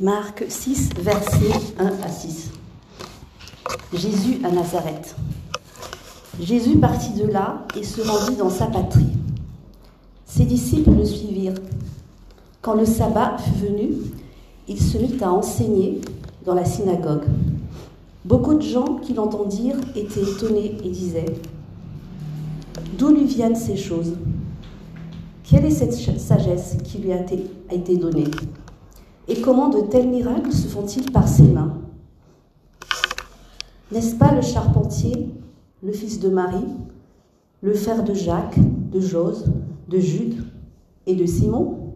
Marc 6, versets 1 à 6. Jésus à Nazareth. Jésus partit de là et se rendit dans sa patrie. Ses disciples le suivirent. Quand le sabbat fut venu, il se mit à enseigner dans la synagogue. Beaucoup de gens qui l'entendirent étaient étonnés et disaient D'où lui viennent ces choses? Quelle est cette sagesse qui lui a été donnée? Et comment de tels miracles se font-ils par ses mains? N'est-ce pas le charpentier, le fils de Marie, le frère de Jacques, de Jose, de Jude et de Simon?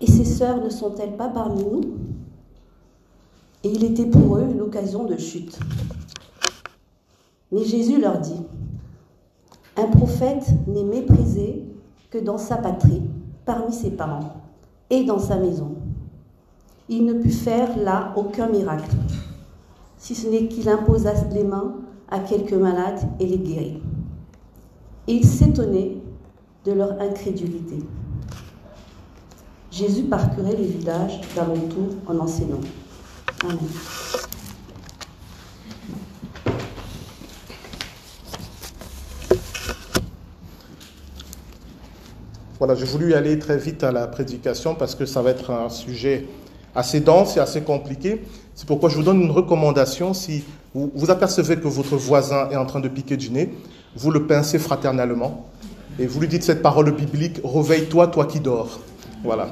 Et ses sœurs ne sont-elles pas parmi nous? Et il était pour eux une occasion de chute. Mais Jésus leur dit, un prophète n'est méprisé que dans sa patrie, parmi ses parents et dans sa maison. Il ne put faire là aucun miracle, si ce n'est qu'il imposa les mains à quelques malades et les guérit. Et il s'étonnait de leur incrédulité. Jésus parcourait les villages d'alentour en enseignant. Amen. Voilà, j'ai voulu aller très vite à la prédication parce que ça va être un sujet assez dense et assez compliqué. C'est pourquoi je vous donne une recommandation. Si vous, vous apercevez que votre voisin est en train de piquer du nez, vous le pincez fraternellement et vous lui dites cette parole biblique Réveille-toi, toi qui dors. Voilà.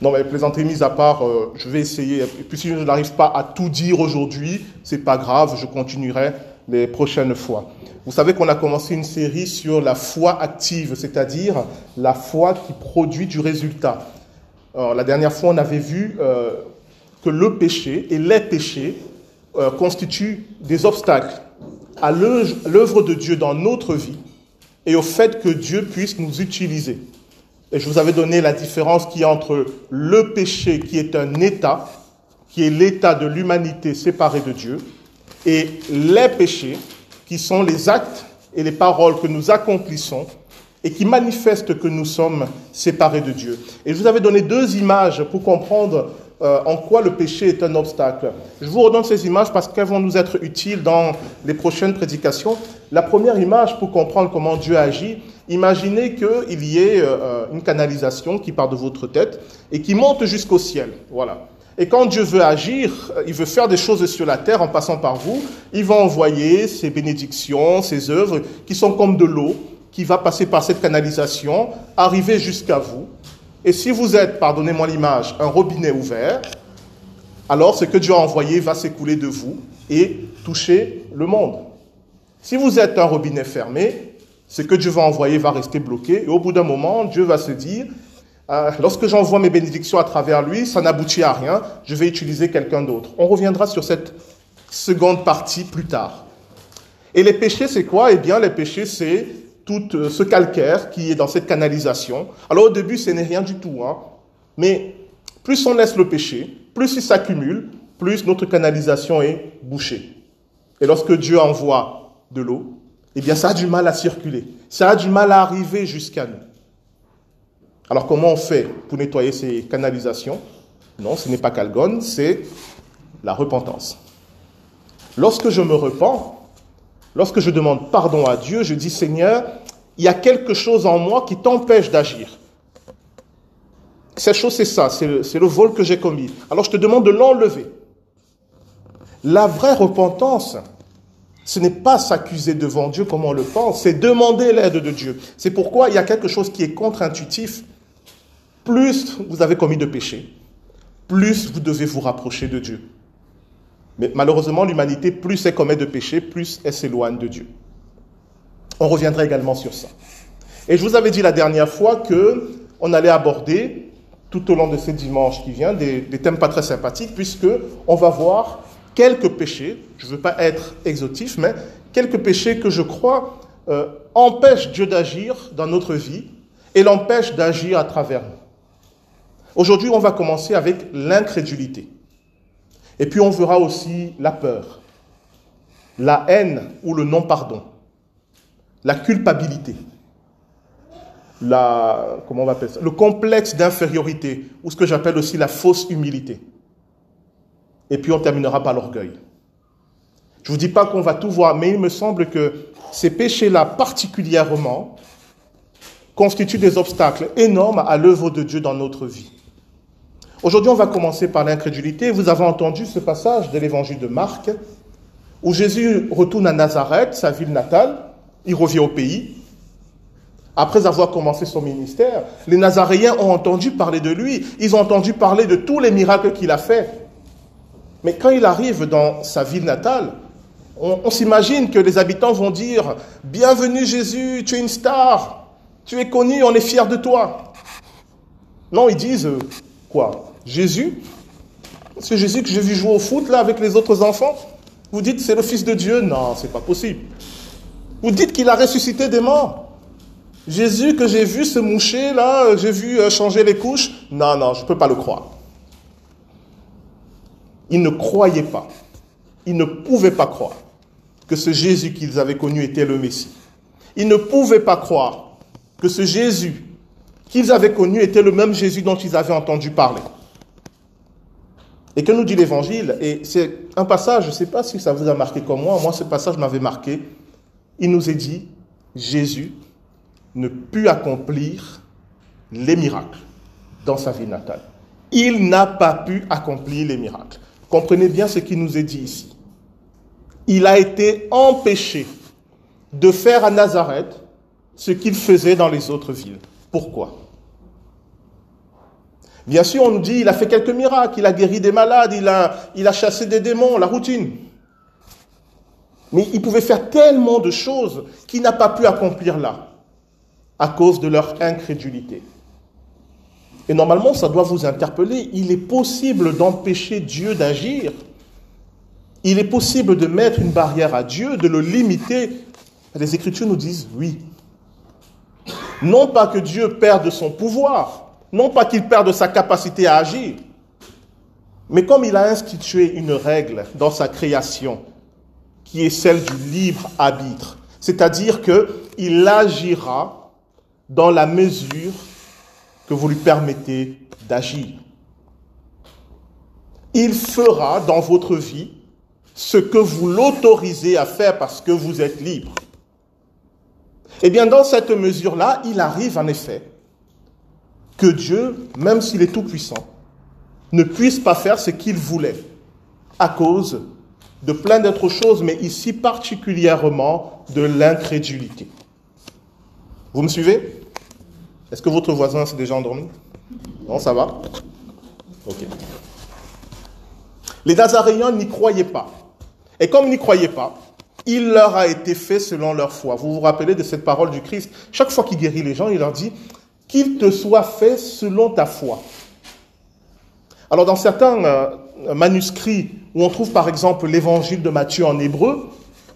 Non, mais plaisanterie mise à part, euh, je vais essayer. Et puis si je n'arrive pas à tout dire aujourd'hui, c'est pas grave, je continuerai les prochaines fois. Vous savez qu'on a commencé une série sur la foi active, c'est-à-dire la foi qui produit du résultat. La dernière fois, on avait vu euh, que le péché et les péchés euh, constituent des obstacles à l'œuvre de Dieu dans notre vie et au fait que Dieu puisse nous utiliser. Et je vous avais donné la différence qui est entre le péché qui est un état, qui est l'état de l'humanité séparée de Dieu, et les péchés qui sont les actes et les paroles que nous accomplissons et qui manifestent que nous sommes séparés de Dieu. Et je vous avais donné deux images pour comprendre euh, en quoi le péché est un obstacle. Je vous redonne ces images parce qu'elles vont nous être utiles dans les prochaines prédications. La première image pour comprendre comment Dieu agit, imaginez qu'il y ait euh, une canalisation qui part de votre tête et qui monte jusqu'au ciel. Voilà. Et quand Dieu veut agir, euh, il veut faire des choses sur la terre en passant par vous, il va envoyer ses bénédictions, ses œuvres, qui sont comme de l'eau, qui va passer par cette canalisation, arriver jusqu'à vous. Et si vous êtes, pardonnez-moi l'image, un robinet ouvert, alors ce que Dieu a envoyé va s'écouler de vous et toucher le monde. Si vous êtes un robinet fermé, ce que Dieu va envoyer va rester bloqué et au bout d'un moment, Dieu va se dire, euh, lorsque j'envoie mes bénédictions à travers lui, ça n'aboutit à rien, je vais utiliser quelqu'un d'autre. On reviendra sur cette seconde partie plus tard. Et les péchés, c'est quoi? Eh bien, les péchés, c'est tout euh, ce calcaire qui est dans cette canalisation. Alors au début, ce n'est rien du tout. Hein. Mais plus on laisse le péché, plus il s'accumule, plus notre canalisation est bouchée. Et lorsque Dieu envoie de l'eau, eh bien, ça a du mal à circuler. Ça a du mal à arriver jusqu'à nous. Alors comment on fait pour nettoyer ces canalisations? Non, ce n'est pas Calgon, c'est la repentance. Lorsque je me repens, lorsque je demande pardon à Dieu, je dis Seigneur, il y a quelque chose en moi qui t'empêche d'agir. Cette chose, c'est ça, c'est le, vol que j'ai commis. Alors je te demande de l'enlever. La vraie repentance, ce n'est pas s'accuser devant Dieu comme on le pense, c'est demander l'aide de Dieu. C'est pourquoi il y a quelque chose qui est contre-intuitif plus vous avez commis de péchés, plus vous devez vous rapprocher de Dieu. Mais malheureusement, l'humanité, plus elle commet de péchés, plus elle s'éloigne de Dieu. On reviendra également sur ça. Et je vous avais dit la dernière fois que on allait aborder tout au long de ces dimanches qui viennent des, thèmes pas très sympathiques, puisque on va voir quelques péchés. Je ne veux pas être exotif, mais quelques péchés que je crois euh, empêchent Dieu d'agir dans notre vie et l'empêchent d'agir à travers nous. Aujourd'hui, on va commencer avec l'incrédulité. Et puis on verra aussi la peur. la haine ou le non-pardon, la culpabilité, la, comment on ça, le complexe d'infériorité, ou ce que j'appelle aussi la fausse humilité. Et puis on terminera par l'orgueil. Je ne vous dis pas qu'on va tout voir, mais il me semble que ces péchés-là particulièrement constituent des obstacles énormes à l'œuvre de Dieu dans notre vie. Aujourd'hui, on va commencer par l'incrédulité. Vous avez entendu ce passage de l'évangile de Marc, où Jésus retourne à Nazareth, sa ville natale, il revient au pays. Après avoir commencé son ministère, les Nazaréens ont entendu parler de lui, ils ont entendu parler de tous les miracles qu'il a faits. Mais quand il arrive dans sa ville natale, on, s'imagine que les habitants vont dire Bienvenue Jésus, tu es une star, tu es connu, on est fiers de toi. Non, ils disent Quoi? Jésus C'est Jésus que j'ai vu jouer au foot là avec les autres enfants Vous dites c'est le Fils de Dieu Non, c'est pas possible. Vous dites qu'il a ressuscité des morts. Jésus que j'ai vu se moucher là, j'ai vu euh, changer les couches. Non, non, je ne peux pas le croire. Ils ne croyaient pas. Ils ne pouvaient pas croire que ce Jésus qu'ils avaient connu était le Messie. Ils ne pouvaient pas croire que ce Jésus qu'ils avaient connu était le même Jésus dont ils avaient entendu parler. Et que nous dit l'Évangile Et c'est un passage, je ne sais pas si ça vous a marqué comme moi, moi ce passage m'avait marqué. Il nous est dit, Jésus ne put accomplir les miracles dans sa vie natale. Il n'a pas pu accomplir les miracles. Comprenez bien ce qui nous est dit ici. Il a été empêché de faire à Nazareth ce qu'il faisait dans les autres villes. Pourquoi? Bien sûr, on nous dit il a fait quelques miracles, il a guéri des malades, il a, il a chassé des démons, la routine. Mais il pouvait faire tellement de choses qu'il n'a pas pu accomplir là, à cause de leur incrédulité. Et normalement, ça doit vous interpeller. Il est possible d'empêcher Dieu d'agir. Il est possible de mettre une barrière à Dieu, de le limiter. Les Écritures nous disent oui. Non pas que Dieu perde son pouvoir, non pas qu'il perde sa capacité à agir, mais comme il a institué une règle dans sa création, qui est celle du libre arbitre, c'est-à-dire qu'il agira dans la mesure que vous lui permettez d'agir. Il fera dans votre vie ce que vous l'autorisez à faire parce que vous êtes libre. Eh bien, dans cette mesure-là, il arrive en effet que Dieu, même s'il est tout-puissant, ne puisse pas faire ce qu'il voulait à cause de plein d'autres choses, mais ici particulièrement de l'incrédulité. Vous me suivez? Est-ce que votre voisin s'est déjà endormi? Non, ça va? Ok. Les Nazaréens n'y croyaient pas. Et comme ils n'y croyaient pas, il leur a été fait selon leur foi. Vous vous rappelez de cette parole du Christ? Chaque fois qu'il guérit les gens, il leur dit qu'il te soit fait selon ta foi. Alors dans certains euh, manuscrits où on trouve par exemple l'évangile de Matthieu en hébreu,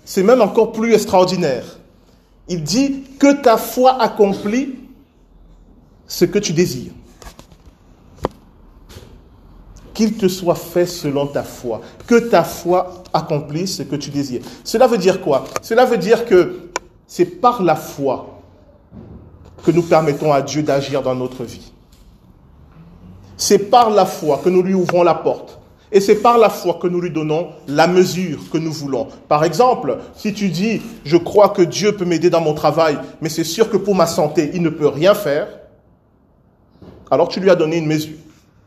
c'est même encore plus extraordinaire. Il dit que ta foi accomplie ce que tu désires. Qu'il te soit fait selon ta foi. Que ta foi accomplisse ce que tu désires. Cela veut dire quoi? Cela veut dire que c'est par la foi que nous permettons à Dieu d'agir dans notre vie. C'est par la foi que nous lui ouvrons la porte. Et c'est par la foi que nous lui donnons la mesure que nous voulons. Par exemple, si tu dis, je crois que Dieu peut m'aider dans mon travail, mais c'est sûr que pour ma santé, il ne peut rien faire, alors tu lui as donné une mesure.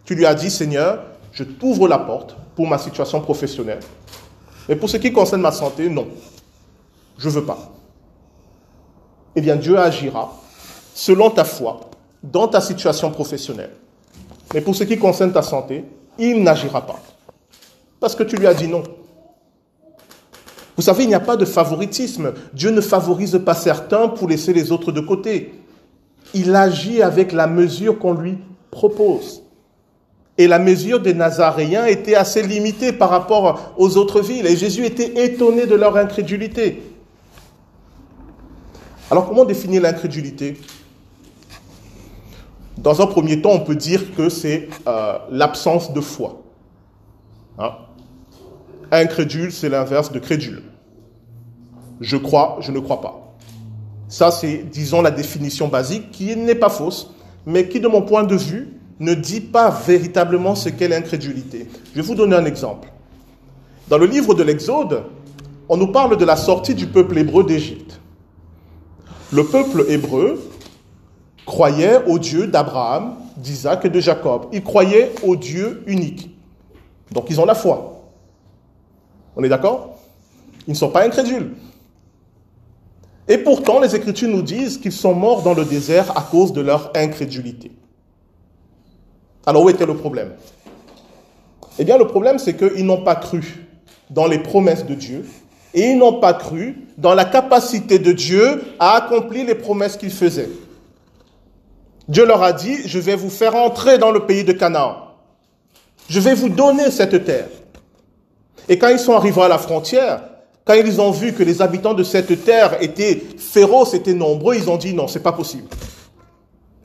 Tu lui as dit, Seigneur, je t'ouvre la porte pour ma situation professionnelle. Mais pour ce qui concerne ma santé, non. Je ne veux pas. Eh bien, Dieu agira selon ta foi dans ta situation professionnelle. Mais pour ce qui concerne ta santé, il n'agira pas. Parce que tu lui as dit non. Vous savez, il n'y a pas de favoritisme. Dieu ne favorise pas certains pour laisser les autres de côté il agit avec la mesure qu'on lui propose. Et la mesure des Nazaréens était assez limitée par rapport aux autres villes. Et Jésus était étonné de leur incrédulité. Alors comment définir l'incrédulité? Dans un premier temps, on peut dire que c'est euh, l'absence de foi. Hein? Incrédule, c'est l'inverse de crédule. Je crois, je ne crois pas. Ça, c'est, disons, la définition basique qui n'est pas fausse, mais qui, de mon point de vue, ne dit pas véritablement ce qu'est l'incrédulité. Je vais vous donner un exemple. Dans le livre de l'Exode, on nous parle de la sortie du peuple hébreu d'Égypte. Le peuple hébreu croyait au Dieu d'Abraham, d'Isaac et de Jacob. Ils croyaient au Dieu unique. Donc ils ont la foi. On est d'accord? Ils ne sont pas incrédules. Et pourtant, les Écritures nous disent qu'ils sont morts dans le désert à cause de leur incrédulité. Alors où était le problème? Eh bien, le problème, c'est qu'ils n'ont pas cru dans les promesses de Dieu et ils n'ont pas cru dans la capacité de Dieu à accomplir les promesses qu'il faisait. Dieu leur a dit, je vais vous faire entrer dans le pays de Canaan. Je vais vous donner cette terre. Et quand ils sont arrivés à la frontière, quand ils ont vu que les habitants de cette terre étaient féroces, étaient nombreux, ils ont dit non, c'est pas possible.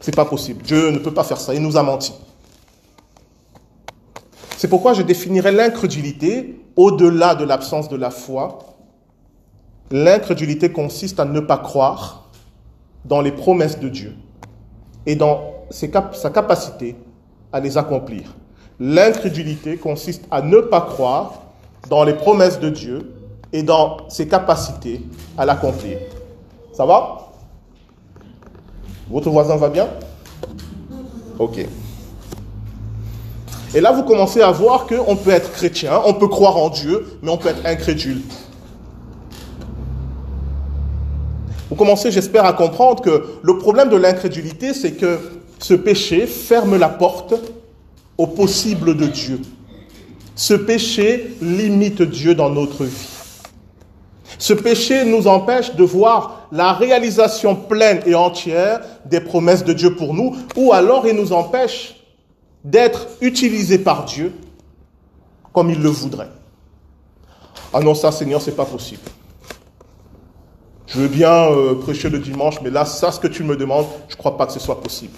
C'est pas possible. Dieu ne peut pas faire ça. Il nous a menti. C'est pourquoi je définirais l'incrédulité au-delà de l'absence de la foi. L'incrédulité consiste à ne pas croire dans les promesses de Dieu et dans sa capacité à les accomplir. L'incrédulité consiste à ne pas croire dans les promesses de Dieu et dans ses capacités à l'accomplir. Ça va? Votre voisin va bien? Ok. Et là, vous commencez à voir qu'on peut être chrétien, on peut croire en Dieu, mais on peut être incrédule. Vous commencez, j'espère, à comprendre que le problème de l'incrédulité, c'est que ce péché ferme la porte au possible de Dieu. Ce péché limite Dieu dans notre vie. Ce péché nous empêche de voir la réalisation pleine et entière des promesses de Dieu pour nous, ou alors il nous empêche d'être utilisés par Dieu comme il le voudrait. Ah non, ça, Seigneur, c'est pas possible. Je veux bien euh, prêcher le dimanche, mais là, ça, ce que tu me demandes, je ne crois pas que ce soit possible.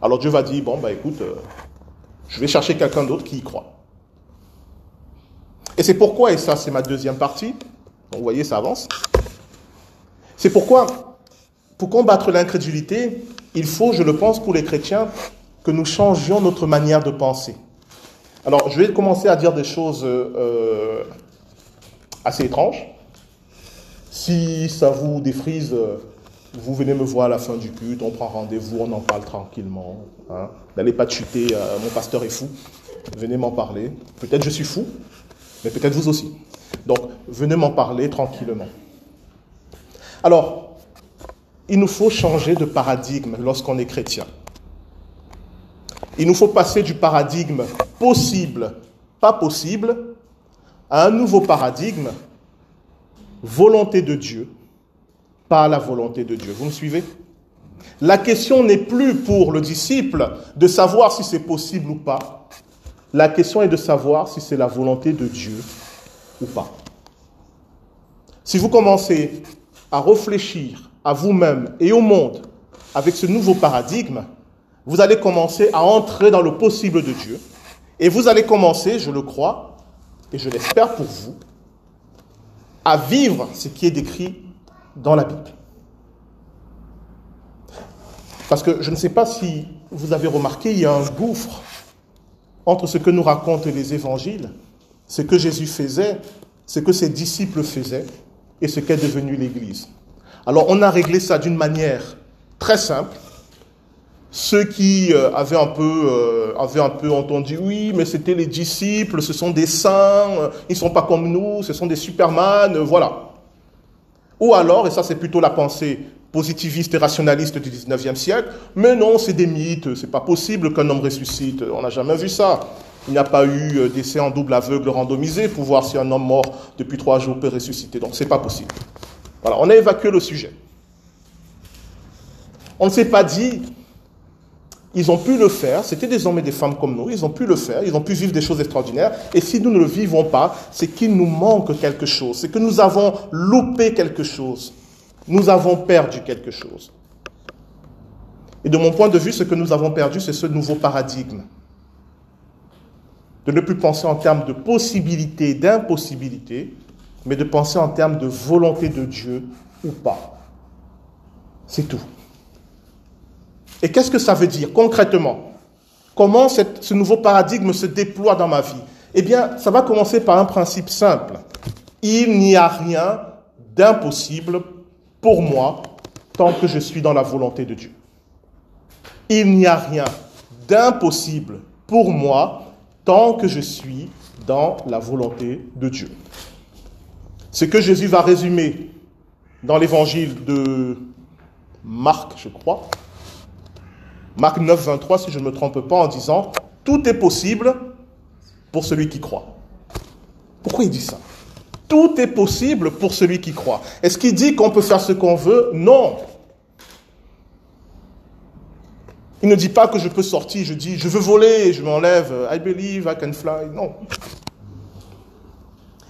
Alors Dieu va dire, bon, bah écoute, euh, je vais chercher quelqu'un d'autre qui y croit. Et c'est pourquoi, et ça c'est ma deuxième partie, vous voyez, ça avance. C'est pourquoi, pour combattre l'incrédulité, il faut, je le pense, pour les chrétiens, que nous changions notre manière de penser. Alors, je vais commencer à dire des choses euh, assez étranges. Si ça vous défrise, euh, vous venez me voir à la fin du culte, on prend rendez-vous, on en parle tranquillement. Hein. N'allez pas chuter, euh, mon pasteur est fou. Venez m'en parler. Peut-être je suis fou, mais peut-être vous aussi. Donc, venez m'en parler tranquillement. Alors, il nous faut changer de paradigme lorsqu'on est chrétien. Il nous faut passer du paradigme possible, pas possible, à un nouveau paradigme, volonté de Dieu, pas la volonté de Dieu. Vous me suivez? La question n'est plus pour le disciple de savoir si c'est possible ou pas. La question est de savoir si c'est la volonté de Dieu ou pas. Si vous commencez à réfléchir à vous-même et au monde avec ce nouveau paradigme, vous allez commencer à entrer dans le possible de Dieu. Et vous allez commencer, je le crois, et je l'espère pour vous, à vivre ce qui est décrit dans la Bible. Parce que je ne sais pas si vous avez remarqué, il y a un gouffre entre ce que nous racontent les évangiles, ce que Jésus faisait, ce que ses disciples faisaient, et ce qu'est devenu l'Église. Alors on a réglé ça d'une manière très simple, ceux qui euh, avaient, un peu, euh, avaient un peu entendu, oui, mais c'était les disciples, ce sont des saints, euh, ils ne sont pas comme nous, ce sont des superman, voilà. Ou alors, et ça c'est plutôt la pensée positiviste et rationaliste du 19e siècle, mais non, c'est des mythes, c'est pas possible qu'un homme ressuscite, on n'a jamais vu ça. Il n'y a pas eu d'essai en double aveugle randomisé pour voir si un homme mort depuis trois jours peut ressusciter, donc c'est pas possible. Voilà, on a évacué le sujet. On ne s'est pas dit, ils ont pu le faire, c'était des hommes et des femmes comme nous, ils ont pu le faire, ils ont pu vivre des choses extraordinaires. Et si nous ne le vivons pas, c'est qu'il nous manque quelque chose, c'est que nous avons loupé quelque chose, nous avons perdu quelque chose. Et de mon point de vue, ce que nous avons perdu, c'est ce nouveau paradigme. De ne plus penser en termes de possibilité, d'impossibilité, mais de penser en termes de volonté de Dieu ou pas. C'est tout. Et qu'est-ce que ça veut dire concrètement? Comment ce nouveau paradigme se déploie dans ma vie? Eh bien, ça va commencer par un principe simple. Il n'y a rien d'impossible pour moi tant que je suis dans la volonté de Dieu. Il n'y a rien d'impossible pour moi tant que je suis dans la volonté de Dieu. Ce que Jésus va résumer dans l'évangile de Marc, je crois, Marc 9, 23, si je ne me trompe pas, en disant, tout est possible pour celui qui croit. Pourquoi il dit ça? Tout est possible pour celui qui croit. Est-ce qu'il dit qu'on peut faire ce qu'on veut? Non. Il ne dit pas que je peux sortir, je dis je veux voler, je m'enlève, I believe I can fly. Non.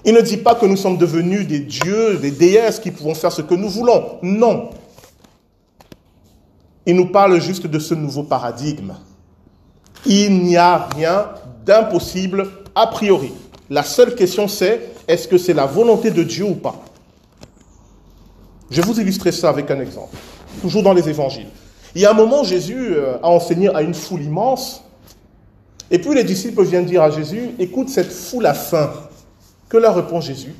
Il ne dit pas que nous sommes devenus des dieux, des déesses qui pouvons faire ce que nous voulons. Non. Il nous parle juste de ce nouveau paradigme. Il n'y a rien d'impossible a priori. La seule question c'est, est-ce que c'est la volonté de Dieu ou pas? Je vais vous illustrer ça avec un exemple, toujours dans les évangiles. Il y a un moment, Jésus euh, a enseigné à une foule immense. Et puis les disciples viennent dire à Jésus, écoute, cette foule a faim. Que leur répond Jésus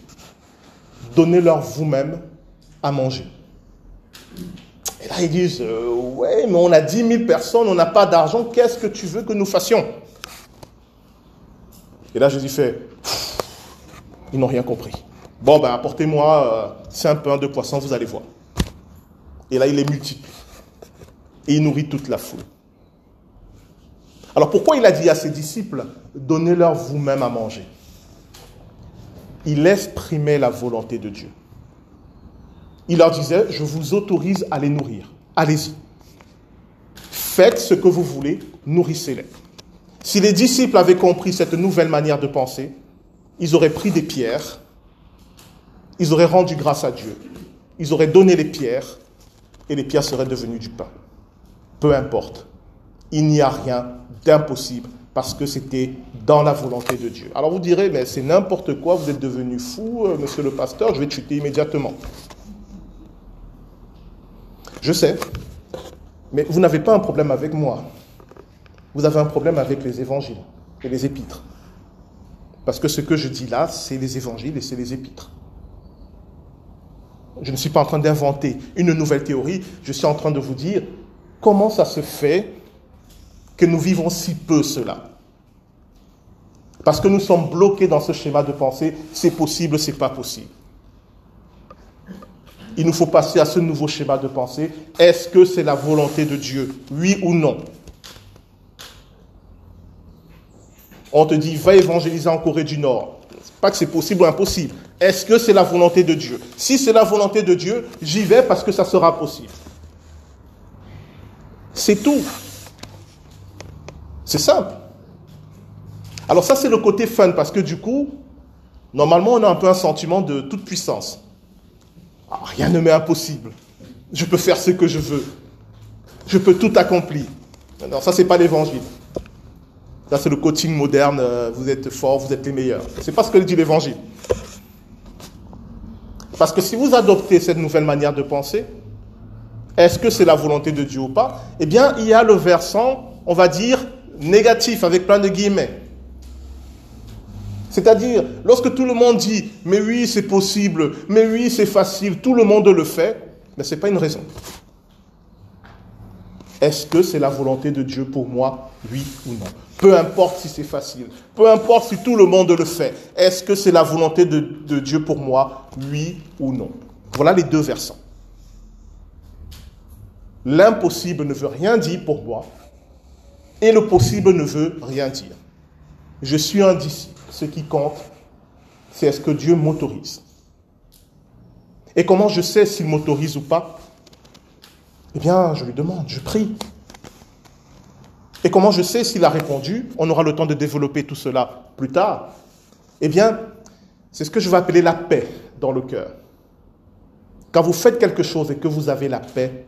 Donnez-leur vous-même à manger. Et là, ils disent, euh, ouais, mais on a 10 000 personnes, on n'a pas d'argent, qu'est-ce que tu veux que nous fassions? Et là, Jésus fait, ils n'ont rien compris. Bon, ben, apportez-moi 5 euh, pains, de poissons, vous allez voir. Et là, il les multiplie et il nourrit toute la foule. Alors pourquoi il a dit à ses disciples, donnez-leur vous-même à manger? Il exprimait la volonté de Dieu. Il leur disait, je vous autorise à les nourrir. Allez-y. Faites ce que vous voulez, nourrissez-les. Si les disciples avaient compris cette nouvelle manière de penser, ils auraient pris des pierres, ils auraient rendu grâce à Dieu, ils auraient donné les pierres, et les pierres seraient devenues du pain peu importe. Il n'y a rien d'impossible parce que c'était dans la volonté de Dieu. Alors vous direz, mais c'est n'importe quoi, vous êtes devenu fou, euh, monsieur le pasteur, je vais te chuter immédiatement. Je sais, mais vous n'avez pas un problème avec moi. Vous avez un problème avec les évangiles et les épîtres. Parce que ce que je dis là, c'est les évangiles et c'est les épîtres. Je ne suis pas en train d'inventer une nouvelle théorie, je suis en train de vous dire, Comment ça se fait que nous vivons si peu cela Parce que nous sommes bloqués dans ce schéma de pensée, c'est possible, c'est pas possible. Il nous faut passer à ce nouveau schéma de pensée. Est-ce que c'est la volonté de Dieu? Oui ou non? On te dit, va évangéliser en Corée du Nord. Pas que c'est possible ou impossible. Est-ce que c'est la volonté de Dieu? Si c'est la volonté de Dieu, j'y vais parce que ça sera possible. C'est tout. C'est simple. Alors ça, c'est le côté fun, parce que du coup, normalement, on a un peu un sentiment de toute puissance. Ah, rien ne m'est impossible. Je peux faire ce que je veux. Je peux tout accomplir. Non, ça, c'est pas l'évangile. Ça, c'est le coaching moderne. Euh, vous êtes fort, vous êtes les meilleurs. C'est pas ce que dit l'évangile. Parce que si vous adoptez cette nouvelle manière de penser, est-ce que c'est la volonté de Dieu ou pas? Eh bien, il y a le versant, on va dire, négatif, avec plein de guillemets. C'est-à-dire, lorsque tout le monde dit, mais oui, c'est possible, mais oui, c'est facile, tout le monde le fait, mais ce n'est pas une raison. Est-ce que c'est la volonté de Dieu pour moi, oui ou non Peu importe si c'est facile, peu importe si tout le monde le fait, est-ce que c'est la volonté de, Dieu pour moi, oui ou non Voilà les deux versants. L'impossible ne veut rien dire pour moi et le possible ne veut rien dire. Je suis un disciple. Ce qui compte, c'est est-ce que Dieu m'autorise. Et comment je sais s'il m'autorise ou pas? Eh bien, je lui demande, je prie. Et comment je sais s'il a répondu? On aura le temps de développer tout cela plus tard. Eh bien, c'est ce que je vais appeler la paix dans le cœur. Quand vous faites quelque chose et que vous avez la paix,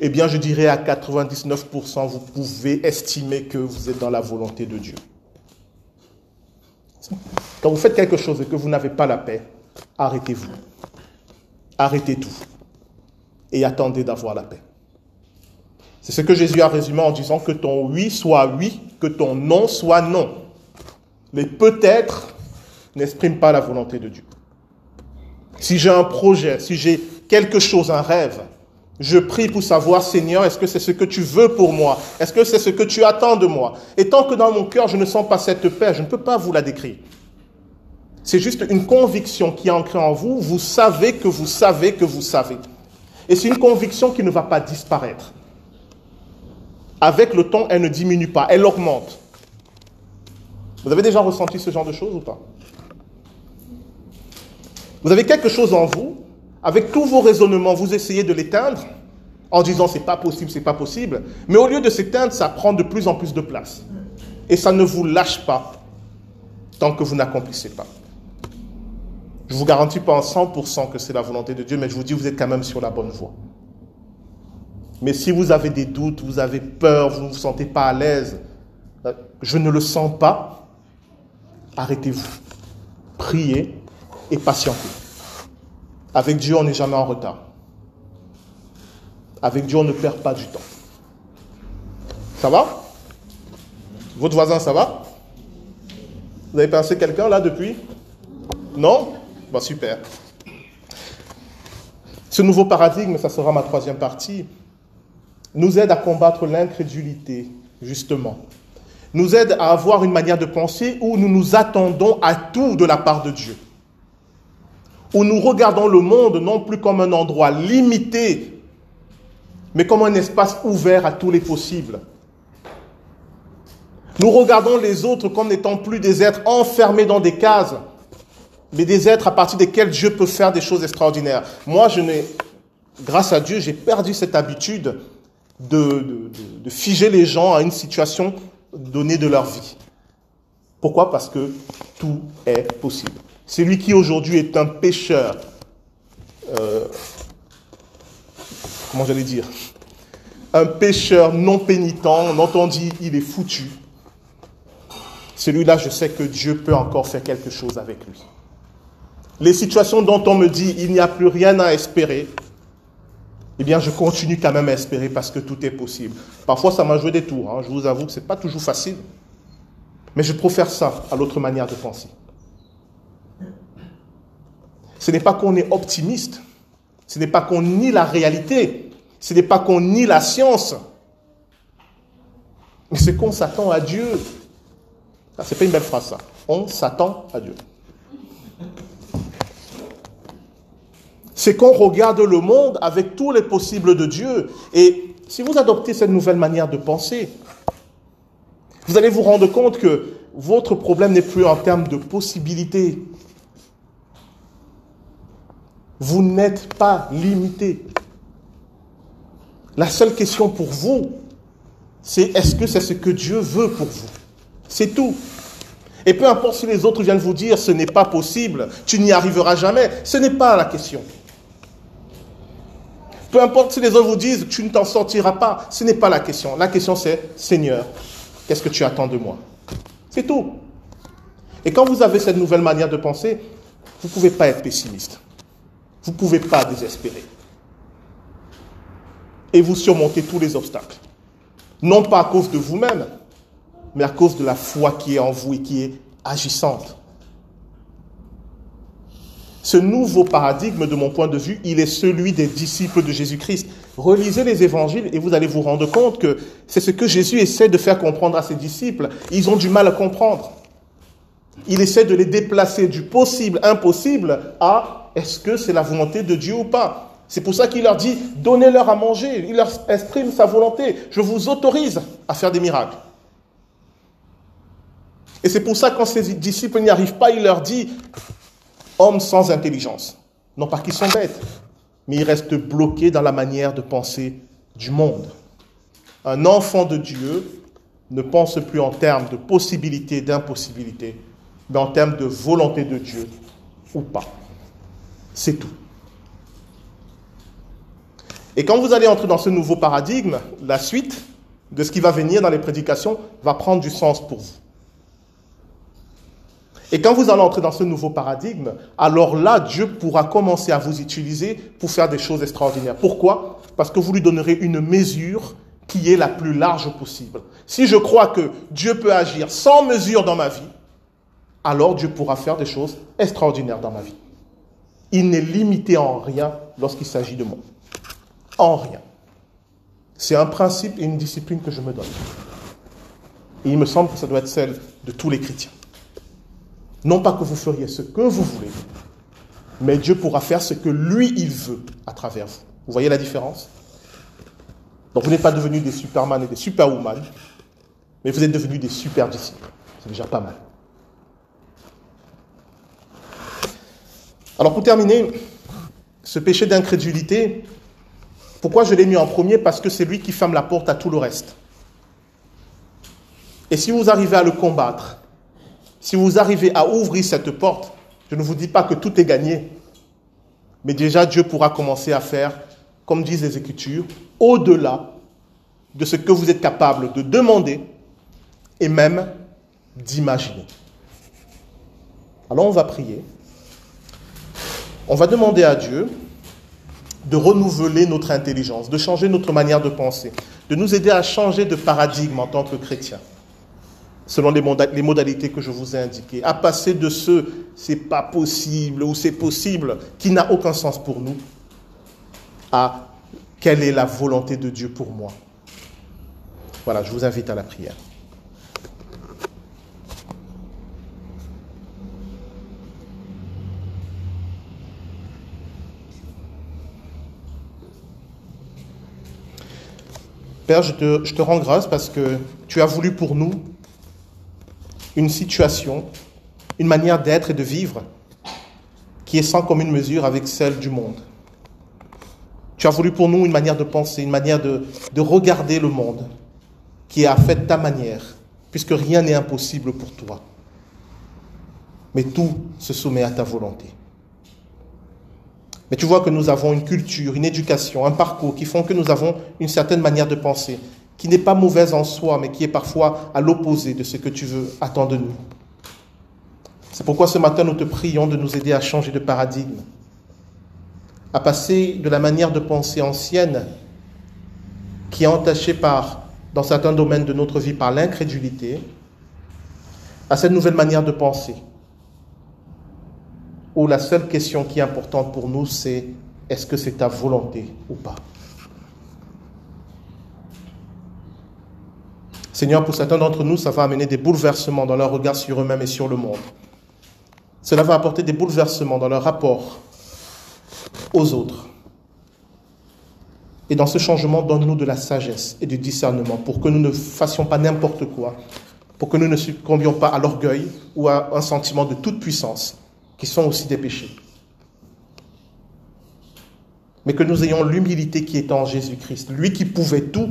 eh bien, je dirais à 99%, vous pouvez estimer que vous êtes dans la volonté de Dieu. Quand vous faites quelque chose et que vous n'avez pas la paix, arrêtez-vous. Arrêtez tout. Et attendez d'avoir la paix. C'est ce que Jésus a résumé en disant que ton oui soit oui, que ton non soit non. Mais peut-être n'exprime pas la volonté de Dieu. Si j'ai un projet, si j'ai quelque chose, un rêve, je prie pour savoir, Seigneur, est-ce que c'est ce que tu veux pour moi? Est-ce que c'est ce que tu attends de moi? Et tant que dans mon cœur, je ne sens pas cette paix, je ne peux pas vous la décrire. C'est juste une conviction qui est ancrée en vous. Vous savez que vous savez que vous savez. Et c'est une conviction qui ne va pas disparaître. Avec le temps, elle ne diminue pas, elle augmente. Vous avez déjà ressenti ce genre de choses ou pas? Vous avez quelque chose en vous, avec tous vos raisonnements, vous essayez de l'éteindre en disant c'est pas possible, c'est pas possible. Mais au lieu de s'éteindre, ça prend de plus en plus de place. Et ça ne vous lâche pas tant que vous n'accomplissez pas. Je ne vous garantis pas en 100% que c'est la volonté de Dieu, mais je vous dis, vous êtes quand même sur la bonne voie. Mais si vous avez des doutes, vous avez peur, vous ne vous sentez pas à l'aise, euh, je ne le sens pas, arrêtez-vous. Priez et patientez. Avec Dieu, on n'est jamais en retard. Avec Dieu, on ne perd pas du temps. Ça va? Votre voisin, ça va? Vous avez pensé quelqu'un là depuis? Non? Bon, super. Ce nouveau paradigme, ça sera ma troisième partie, nous aide à combattre l'incrédulité, justement. Nous aide à avoir une manière de penser où nous nous attendons à tout de la part de Dieu. Où nous regardons le monde non plus comme un endroit limité, mais comme un espace ouvert à tous les possibles. Nous regardons les autres comme n'étant plus des êtres enfermés dans des cases, mais des êtres à partir desquels Dieu peut faire des choses extraordinaires. Moi, je n'ai, grâce à Dieu, j'ai perdu cette habitude de, figer les gens à une situation donnée de leur vie. Pourquoi? Parce que tout est possible. Celui qui aujourd'hui est un pécheur, euh, comment j'allais dire, un pécheur non pénitent, on dit il est foutu, celui-là, je sais que Dieu peut encore faire quelque chose avec lui. Les situations dont on me dit il n'y a plus rien à espérer, eh bien, je continue quand même à espérer parce que tout est possible. Parfois, ça m'a joué des tours. Hein. Je vous avoue que ce n'est pas toujours facile. Mais je préfère ça à l'autre manière de penser. Ce n'est pas qu'on est optimiste. Ce n'est pas qu'on nie la réalité. Ce n'est pas qu'on nie la science. Mais c'est qu'on s'attend à Dieu. Ah, c'est pas une belle phrase, ça. On s'attend à Dieu. C'est qu'on regarde le monde avec tous les possibles de Dieu. Et si vous adoptez cette nouvelle manière de penser, vous allez vous rendre compte que votre problème n'est plus en termes de possibilités. Vous n'êtes pas limité. La seule question pour vous, c'est est-ce que c'est ce que Dieu veut pour vous? C'est tout. Et peu importe si les autres viennent vous dire ce n'est pas possible, tu n'y arriveras jamais, ce n'est pas la question. Peu importe si les autres vous disent tu ne t'en sortiras pas, ce n'est pas la question. La question c'est Seigneur, qu'est-ce que tu attends de moi? C'est tout. Et quand vous avez cette nouvelle manière de penser, vous ne pouvez pas être pessimiste. Vous ne pouvez pas désespérer. Et vous surmontez tous les obstacles. Non pas à cause de vous-même, mais à cause de la foi qui est en vous et qui est agissante. Ce nouveau paradigme, de mon point de vue, il est celui des disciples de Jésus-Christ. Relisez les évangiles et vous allez vous rendre compte que c'est ce que Jésus essaie de faire comprendre à ses disciples. Ils ont du mal à comprendre. Il essaie de les déplacer du possible, impossible, à est-ce que c'est la volonté de Dieu ou pas C'est pour ça qu'il leur dit, donnez-leur à manger. Il leur exprime sa volonté. Je vous autorise à faire des miracles. Et c'est pour ça que quand ses disciples n'y arrivent pas, il leur dit, hommes sans intelligence. Non pas qu'ils sont bêtes, mais ils restent bloqués dans la manière de penser du monde. Un enfant de Dieu ne pense plus en termes de possibilité, d'impossibilité, mais en termes de volonté de Dieu ou pas. C'est tout. Et quand vous allez entrer dans ce nouveau paradigme, la suite de ce qui va venir dans les prédications va prendre du sens pour vous. Et quand vous allez entrer dans ce nouveau paradigme, alors là, Dieu pourra commencer à vous utiliser pour faire des choses extraordinaires. Pourquoi? Parce que vous lui donnerez une mesure qui est la plus large possible. Si je crois que Dieu peut agir sans mesure dans ma vie, alors Dieu pourra faire des choses extraordinaires dans ma vie. Il n'est limité en rien lorsqu'il s'agit de moi. En rien. C'est un principe et une discipline que je me donne. Et il me semble que ça doit être celle de tous les chrétiens. Non pas que vous feriez ce que vous voulez, mais Dieu pourra faire ce que lui, il veut à travers vous. Vous voyez la différence? Donc vous n'êtes pas devenus des superman et des superwoman, mais vous êtes devenus des super disciples. C'est déjà pas mal. Alors pour terminer, ce péché d'incrédulité, pourquoi je l'ai mis en premier? Parce que c'est lui qui ferme la porte à tout le reste. Et si vous arrivez à le combattre, si vous arrivez à ouvrir cette porte, je ne vous dis pas que tout est gagné, mais déjà Dieu pourra commencer à faire, comme disent les Écritures, au-delà de ce que vous êtes capable de demander et même d'imaginer. Alors on va prier. On va demander à Dieu de renouveler notre intelligence, de changer notre manière de penser, de nous aider à changer de paradigme en tant que chrétiens selon les, modalités que je vous ai indiquées, à passer de ce c'est pas possible ou c'est possible, qui n'a aucun sens pour nous, à quelle est la volonté de Dieu pour moi. Voilà, je vous invite à la prière. Père, je te, je te rends grâce parce que tu as voulu pour nous une situation, une manière d'être et de vivre qui est sans commune mesure avec celle du monde. Tu as voulu pour nous une manière de penser, une manière de, de regarder le monde qui est à fait ta manière, puisque rien n'est impossible pour toi. Mais tout se soumet à ta volonté. Mais tu vois que nous avons une culture, une éducation, un parcours qui font que nous avons une certaine manière de penser, qui n'est pas mauvaise en soi, mais qui est parfois à l'opposé de ce que tu veux attendre de nous. C'est pourquoi ce matin nous te prions de nous aider à changer de paradigme, à passer de la manière de penser ancienne, qui est entachée par, dans certains domaines de notre vie par l'incrédulité, à cette nouvelle manière de penser, où la seule question qui est importante pour nous, c'est est-ce que c'est ta volonté ou pas? Seigneur, pour certains d'entre nous, ça va amener des bouleversements dans leur regard sur eux-mêmes et sur le monde. Cela va apporter des bouleversements dans leur rapport aux autres. Et dans ce changement, donne-nous de la sagesse et du discernement pour que nous ne fassions pas n'importe quoi, pour que nous ne succombions pas à l'orgueil ou à un sentiment de toute puissance, qui sont aussi des péchés. Mais que nous ayons l'humilité qui est en Jésus-Christ, lui qui pouvait tout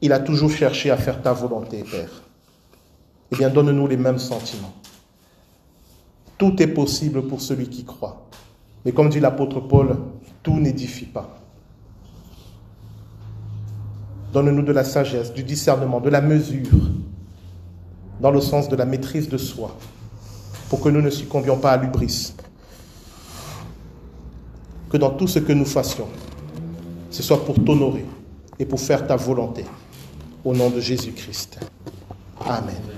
il a toujours cherché à faire ta volonté, Père. Eh bien, donne-nous les mêmes sentiments. Tout est possible pour celui qui croit. Mais comme dit l'apôtre Paul, tout n'édifie pas. Donne-nous de la sagesse, du discernement, de la mesure, dans le sens de la maîtrise de soi, pour que nous ne succombions pas à l'ubris. Que dans tout ce que nous fassions, ce soit pour t'honorer et pour faire ta volonté au nom de Jésus-Christ. Amen.